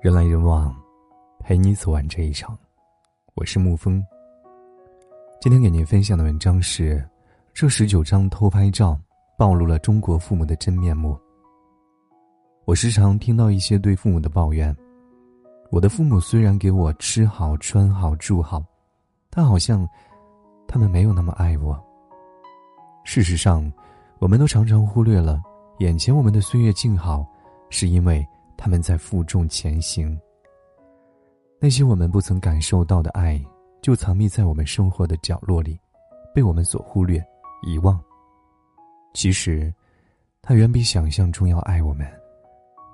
人来人往，陪你走完这一场。我是沐风。今天给您分享的文章是：这十九张偷拍照暴露了中国父母的真面目。我时常听到一些对父母的抱怨：我的父母虽然给我吃好、穿好、住好，但好像他们没有那么爱我。事实上，我们都常常忽略了，眼前我们的岁月静好，是因为。他们在负重前行。那些我们不曾感受到的爱，就藏匿在我们生活的角落里，被我们所忽略、遗忘。其实，他远比想象中要爱我们。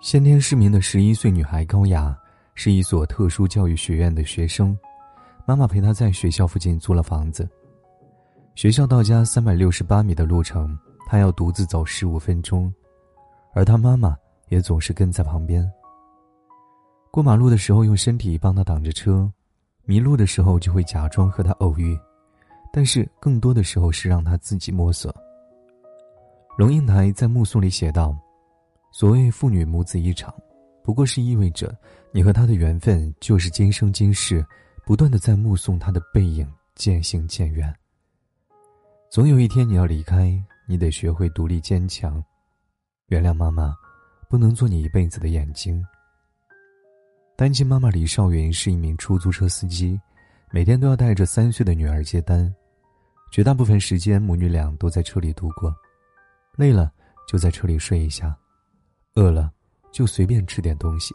先天失明的十一岁女孩高雅，是一所特殊教育学院的学生，妈妈陪她在学校附近租了房子。学校到家三百六十八米的路程，她要独自走十五分钟，而她妈妈。也总是跟在旁边。过马路的时候用身体帮他挡着车，迷路的时候就会假装和他偶遇，但是更多的时候是让他自己摸索。龙应台在《目送》里写道：“所谓父女母子一场，不过是意味着你和他的缘分就是今生今世，不断的在目送他的背影渐行渐远。总有一天你要离开，你得学会独立坚强，原谅妈妈。”不能做你一辈子的眼睛。单亲妈妈李少云是一名出租车司机，每天都要带着三岁的女儿接单，绝大部分时间母女俩都在车里度过。累了就在车里睡一下，饿了就随便吃点东西。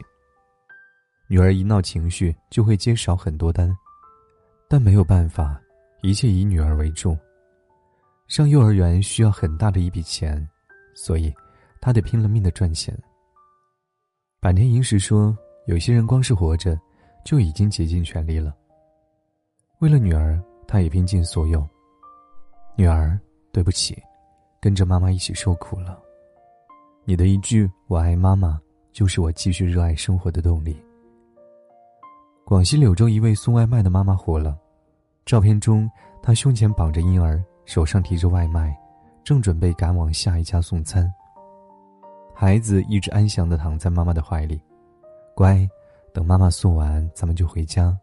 女儿一闹情绪就会接少很多单，但没有办法，一切以女儿为重。上幼儿园需要很大的一笔钱，所以。他得拼了命的赚钱。坂田银时说：“有些人光是活着，就已经竭尽全力了。为了女儿，他也拼尽所有。女儿，对不起，跟着妈妈一起受苦了。你的一句‘我爱妈妈’，就是我继续热爱生活的动力。”广西柳州一位送外卖的妈妈火了，照片中她胸前绑着婴儿，手上提着外卖，正准备赶往下一家送餐。孩子一直安详的躺在妈妈的怀里，乖，等妈妈送完，咱们就回家。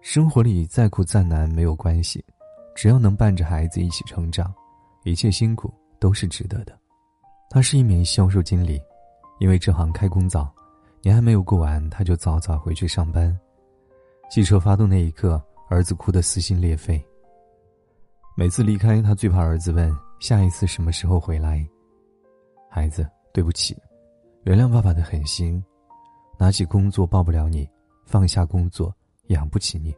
生活里再苦再难没有关系，只要能伴着孩子一起成长，一切辛苦都是值得的。他是一名销售经理，因为这行开工早，年还没有过完，他就早早回去上班。汽车发动那一刻，儿子哭得撕心裂肺。每次离开，他最怕儿子问下一次什么时候回来。孩子，对不起，原谅爸爸的狠心，拿起工作抱不了你，放下工作养不起你。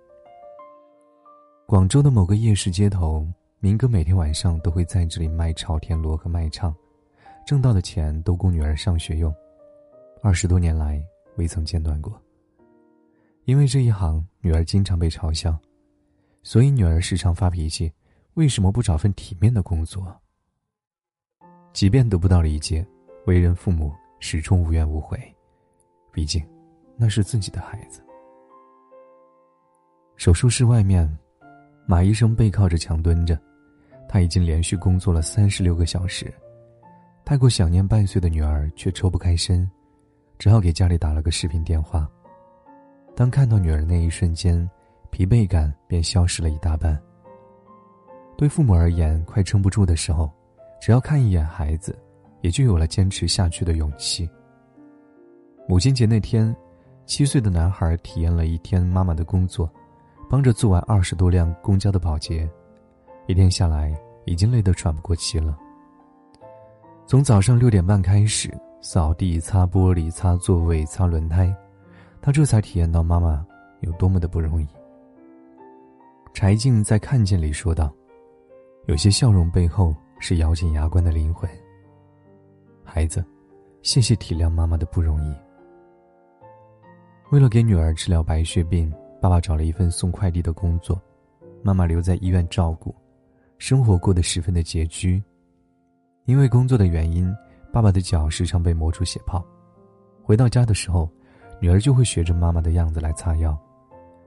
广州的某个夜市街头，明哥每天晚上都会在这里卖朝天螺和卖唱，挣到的钱都供女儿上学用，二十多年来未曾间断过。因为这一行，女儿经常被嘲笑，所以女儿时常发脾气：为什么不找份体面的工作？即便得不到理解，为人父母始终无怨无悔，毕竟那是自己的孩子。手术室外面，马医生背靠着墙蹲着，他已经连续工作了三十六个小时，太过想念半岁的女儿，却抽不开身，只好给家里打了个视频电话。当看到女儿那一瞬间，疲惫感便消失了一大半。对父母而言，快撑不住的时候。只要看一眼孩子，也就有了坚持下去的勇气。母亲节那天，七岁的男孩体验了一天妈妈的工作，帮着做完二十多辆公交的保洁，一天下来已经累得喘不过气了。从早上六点半开始扫地、擦玻璃、擦座位、擦轮胎，他这才体验到妈妈有多么的不容易。柴静在《看见》里说道：“有些笑容背后。”是咬紧牙关的灵魂。孩子，谢谢体谅妈妈的不容易。为了给女儿治疗白血病，爸爸找了一份送快递的工作，妈妈留在医院照顾，生活过得十分的拮据。因为工作的原因，爸爸的脚时常被磨出血泡。回到家的时候，女儿就会学着妈妈的样子来擦药，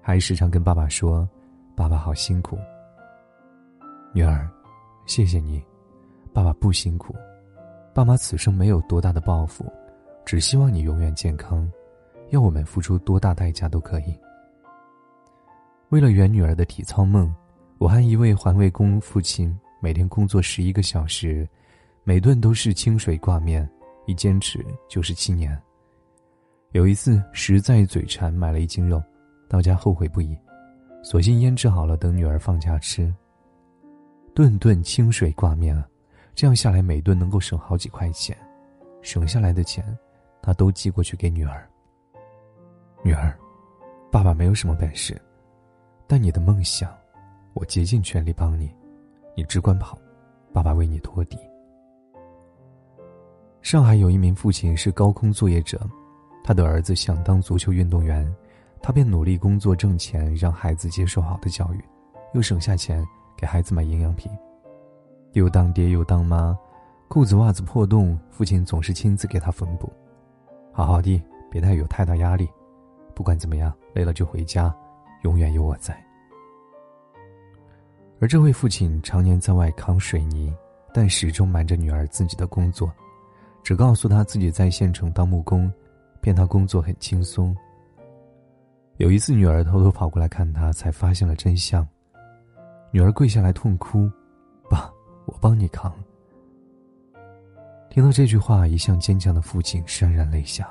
还时常跟爸爸说：“爸爸好辛苦。”女儿，谢谢你。爸爸不辛苦，爸妈此生没有多大的抱负，只希望你永远健康，要我们付出多大代价都可以。为了圆女儿的体操梦，我和一位环卫工父亲每天工作十一个小时，每顿都是清水挂面，一坚持就是七年。有一次实在嘴馋，买了一斤肉，到家后悔不已，索性腌制好了等女儿放假吃。顿顿清水挂面啊，这样下来每顿能够省好几块钱，省下来的钱，他都寄过去给女儿。女儿，爸爸没有什么本事，但你的梦想。我竭尽全力帮你，你只管跑，爸爸为你托底。上海有一名父亲是高空作业者，他的儿子想当足球运动员，他便努力工作挣钱，让孩子接受好的教育，又省下钱给孩子买营养品。又当爹又当妈，裤子袜子破洞，父亲总是亲自给他缝补。好好的，别太有太大压力，不管怎么样，累了就回家，永远有我在。而这位父亲常年在外扛水泥，但始终瞒着女儿自己的工作，只告诉她自己在县城当木工，骗她工作很轻松。有一次，女儿偷偷跑过来看他，才发现了真相。女儿跪下来痛哭：“，我帮你扛。”听到这句话，一向坚强的父亲潸然泪下：“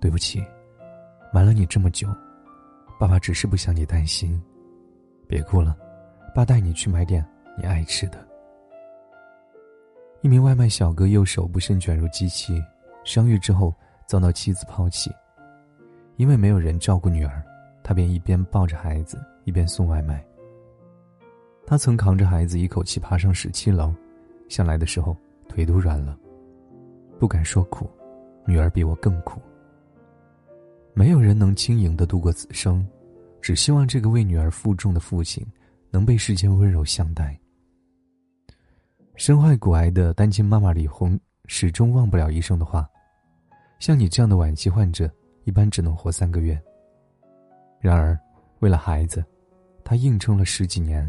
对不起，瞒了你这么久，爸爸只是不想你担心，别哭了。”爸带你去买点你爱吃的。一名外卖小哥右手不慎卷入机器，伤愈之后遭到妻子抛弃，因为没有人照顾女儿，他便一边抱着孩子一边送外卖。他曾扛着孩子一口气爬上十七楼，下来的时候腿都软了，不敢说苦，女儿比我更苦。没有人能轻盈的度过此生，只希望这个为女儿负重的父亲。能被世间温柔相待。身患骨癌的单亲妈妈李红始终忘不了医生的话：“像你这样的晚期患者，一般只能活三个月。”然而，为了孩子，她硬撑了十几年，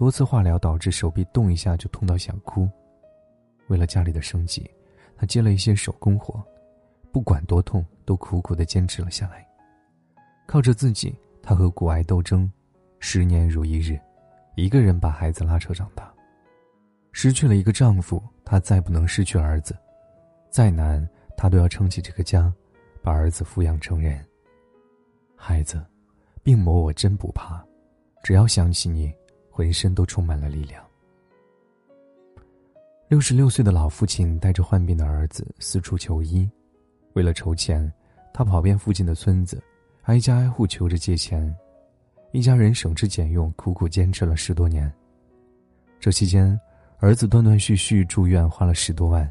多次化疗导致手臂动一下就痛到想哭。为了家里的生计，他接了一些手工活，不管多痛，都苦苦的坚持了下来。靠着自己，他和骨癌斗争，十年如一日。一个人把孩子拉扯长大，失去了一个丈夫，她再不能失去儿子，再难，她都要撑起这个家，把儿子抚养成人。孩子，病魔我真不怕，只要想起你，浑身都充满了力量。六十六岁的老父亲带着患病的儿子四处求医，为了筹钱，他跑遍附近的村子，挨家挨户求着借钱。一家人省吃俭用，苦苦坚持了十多年。这期间，儿子断断续续住院，花了十多万，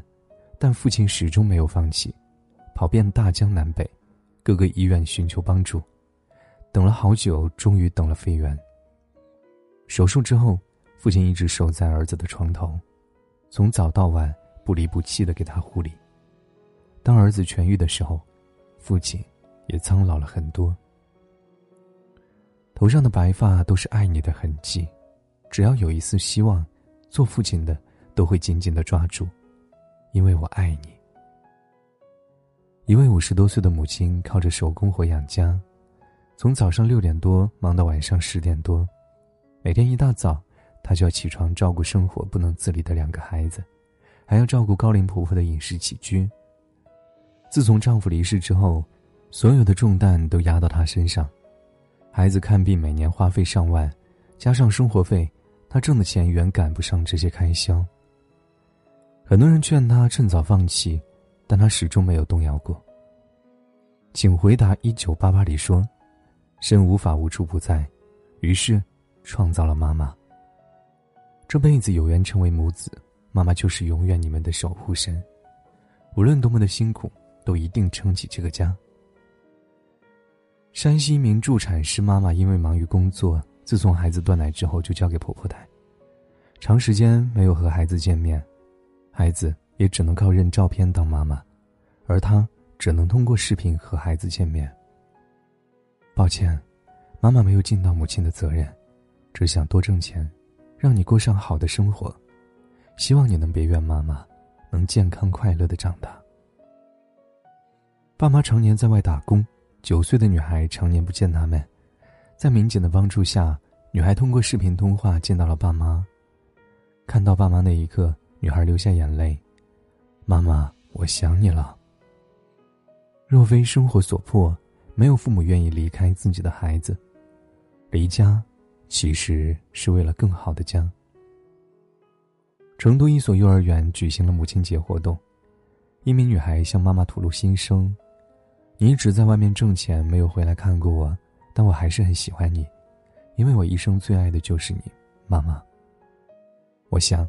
但父亲始终没有放弃，跑遍大江南北，各个医院寻求帮助。等了好久，终于等了肺源。手术之后，父亲一直守在儿子的床头，从早到晚不离不弃的给他护理。当儿子痊愈的时候，父亲也苍老了很多。头上的白发都是爱你的痕迹，只要有一丝希望，做父亲的都会紧紧的抓住，因为我爱你。一位五十多岁的母亲靠着手工活养家，从早上六点多忙到晚上十点多，每天一大早，她就要起床照顾生活不能自理的两个孩子，还要照顾高龄婆婆的饮食起居。自从丈夫离世之后，所有的重担都压到她身上。孩子看病每年花费上万，加上生活费，她挣的钱远赶不上这些开销。很多人劝她趁早放弃，但她始终没有动摇过。请回答一九八八里说：“神无法无处不在，于是创造了妈妈。这辈子有缘成为母子，妈妈就是永远你们的守护神。无论多么的辛苦，都一定撑起这个家。”山西一名助产师妈妈因为忙于工作，自从孩子断奶之后就交给婆婆带，长时间没有和孩子见面，孩子也只能靠认照片当妈妈，而她只能通过视频和孩子见面。抱歉，妈妈没有尽到母亲的责任，只想多挣钱，让你过上好的生活，希望你能别怨妈妈，能健康快乐的长大。爸妈常年在外打工，九岁的女孩常年不见他们。在民警的帮助下，女孩通过视频通话见到了爸妈。看到爸妈那一刻，女孩流下眼泪：“妈妈，我想你了。”若非生活所迫，没有父母愿意离开自己的孩子。离家，其实是为了更好的家。成都一所幼儿园举行了母亲节活动，一名女孩向妈妈吐露心声：“你一直在外面挣钱，没有回来看过我，但我还是很喜欢你，因为我一生最爱的就是你，妈妈。”我想，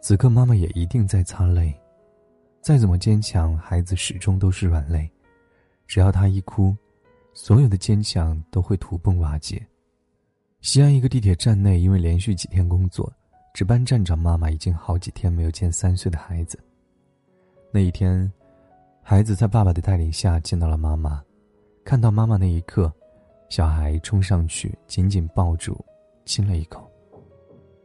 此刻妈妈也一定在擦泪。再怎么坚强，孩子始终都是软肋，只要他一哭，所有的坚强都会土崩瓦解。西安一个地铁站内，因为连续几天工作。值班站长妈妈已经好几天没有见三岁的孩子。那一天，孩子在爸爸的带领下见到了妈妈，看到妈妈那一刻，小孩冲上去紧紧抱住，亲了一口。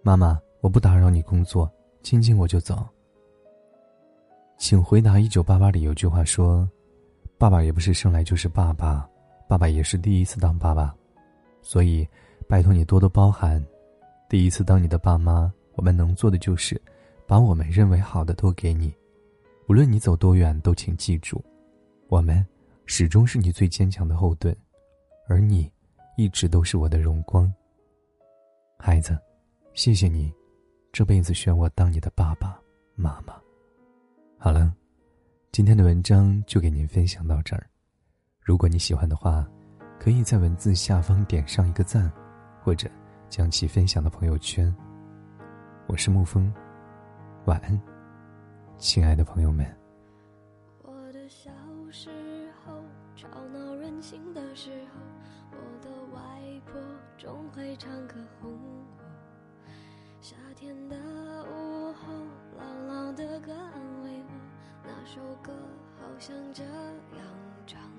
妈妈，我不打扰你工作，亲亲我就走。请回答：一九八八里有句话说：“爸爸也不是生来就是爸爸，爸爸也是第一次当爸爸，所以拜托你多多包涵，第一次当你的爸妈。”我们能做的就是，把我们认为好的都给你，无论你走多远，都请记住，我们始终是你最坚强的后盾，而你，一直都是我的荣光。孩子，谢谢你，这辈子选我当你的爸爸妈妈。好了，今天的文章就给您分享到这儿。如果你喜欢的话，可以在文字下方点上一个赞，或者将其分享到朋友圈。我是沐风，晚安，亲爱的朋友们。我的小时候，吵闹任性的时候，我的外婆总会唱歌哄我。夏天的午后，朗朗的歌安慰我，那首歌好像这样唱。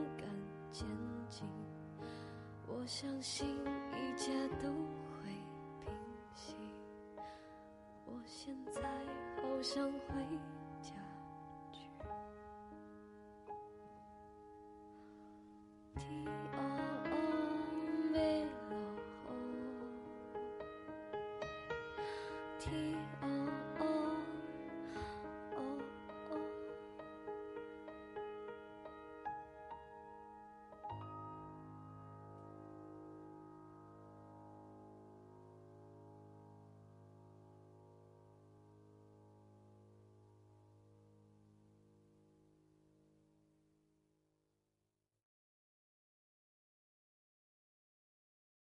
我相信一切都会平息，我现在好想回家去。